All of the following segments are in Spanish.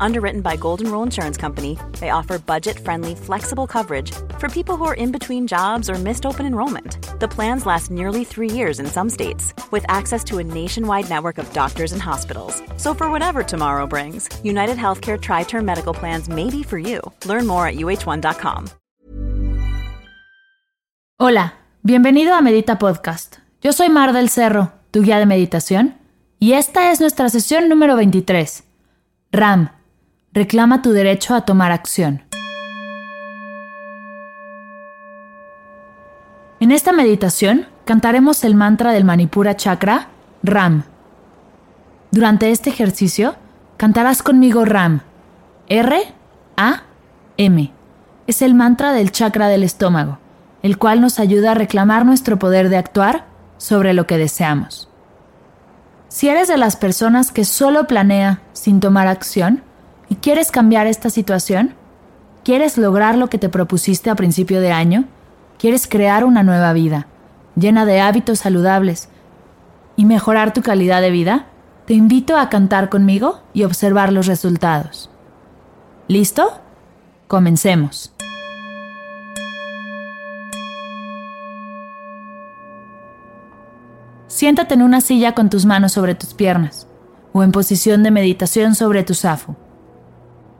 Underwritten by Golden Rule Insurance Company, they offer budget friendly, flexible coverage for people who are in between jobs or missed open enrollment. The plans last nearly three years in some states, with access to a nationwide network of doctors and hospitals. So, for whatever tomorrow brings, United Healthcare Tri Term Medical Plans may be for you. Learn more at uh1.com. Hola, bienvenido a Medita Podcast. Yo soy Mar del Cerro, tu guía de meditación, y esta es nuestra sesión número 23. RAM reclama tu derecho a tomar acción. En esta meditación cantaremos el mantra del Manipura Chakra, RAM. Durante este ejercicio cantarás conmigo RAM. R, A, M. Es el mantra del chakra del estómago, el cual nos ayuda a reclamar nuestro poder de actuar sobre lo que deseamos. Si eres de las personas que solo planea sin tomar acción, ¿Y quieres cambiar esta situación? ¿Quieres lograr lo que te propusiste a principio de año? ¿Quieres crear una nueva vida, llena de hábitos saludables y mejorar tu calidad de vida? Te invito a cantar conmigo y observar los resultados. ¿Listo? Comencemos. Siéntate en una silla con tus manos sobre tus piernas o en posición de meditación sobre tu zafu.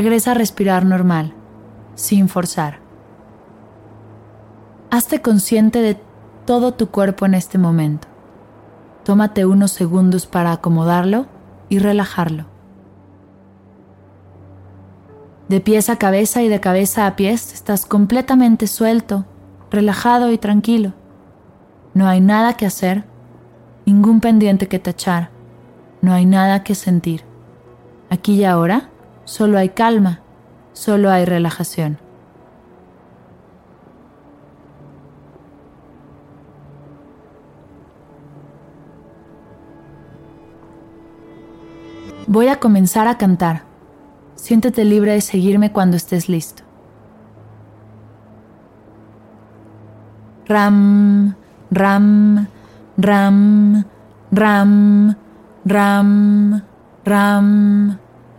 Regresa a respirar normal, sin forzar. Hazte consciente de todo tu cuerpo en este momento. Tómate unos segundos para acomodarlo y relajarlo. De pies a cabeza y de cabeza a pies estás completamente suelto, relajado y tranquilo. No hay nada que hacer, ningún pendiente que tachar, no hay nada que sentir. Aquí y ahora solo hay calma, solo hay relajación. Voy a comenzar a cantar. Siéntete libre de seguirme cuando estés listo. Ram, ram, ram, ram, ram, ram.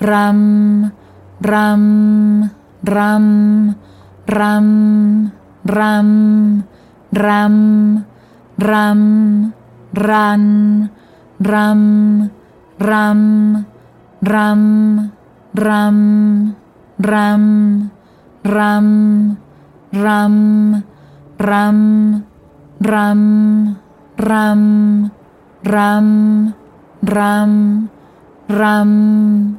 ram, ram, ram, ram, ram, ram, ram, ran, ram, ram, ram, ram, ram, ram, ram, ram, ram, ram, ram, ram, ram,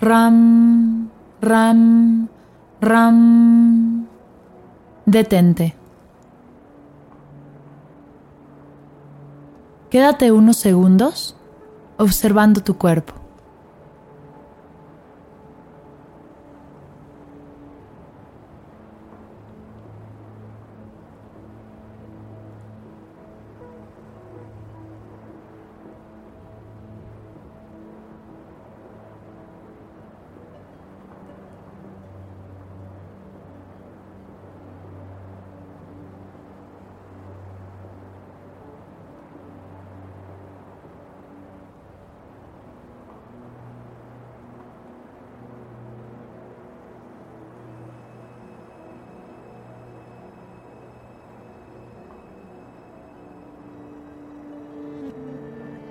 ram, ram, ram. Detente. Quédate unos segundos observando tu cuerpo.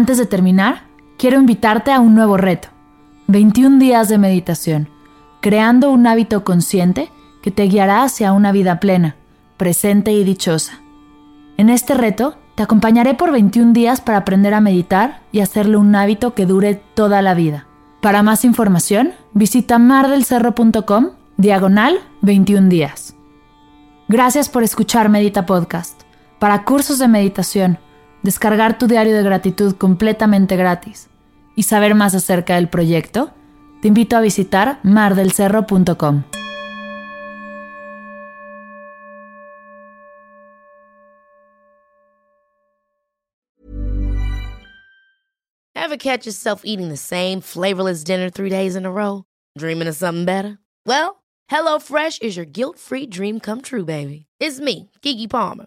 Antes de terminar, quiero invitarte a un nuevo reto. 21 días de meditación, creando un hábito consciente que te guiará hacia una vida plena, presente y dichosa. En este reto, te acompañaré por 21 días para aprender a meditar y hacerlo un hábito que dure toda la vida. Para más información, visita mardelcerro.com diagonal 21 días. Gracias por escuchar Medita Podcast. Para cursos de meditación, descargar tu diario de gratitud completamente gratis y saber más acerca del proyecto, te invito a visitar mardelcerro.com. Ever catch yourself eating the same flavorless dinner three days in a row? Dreaming of something better? Well, HelloFresh is your guilt-free dream come true, baby. It's me, Kiki Palmer.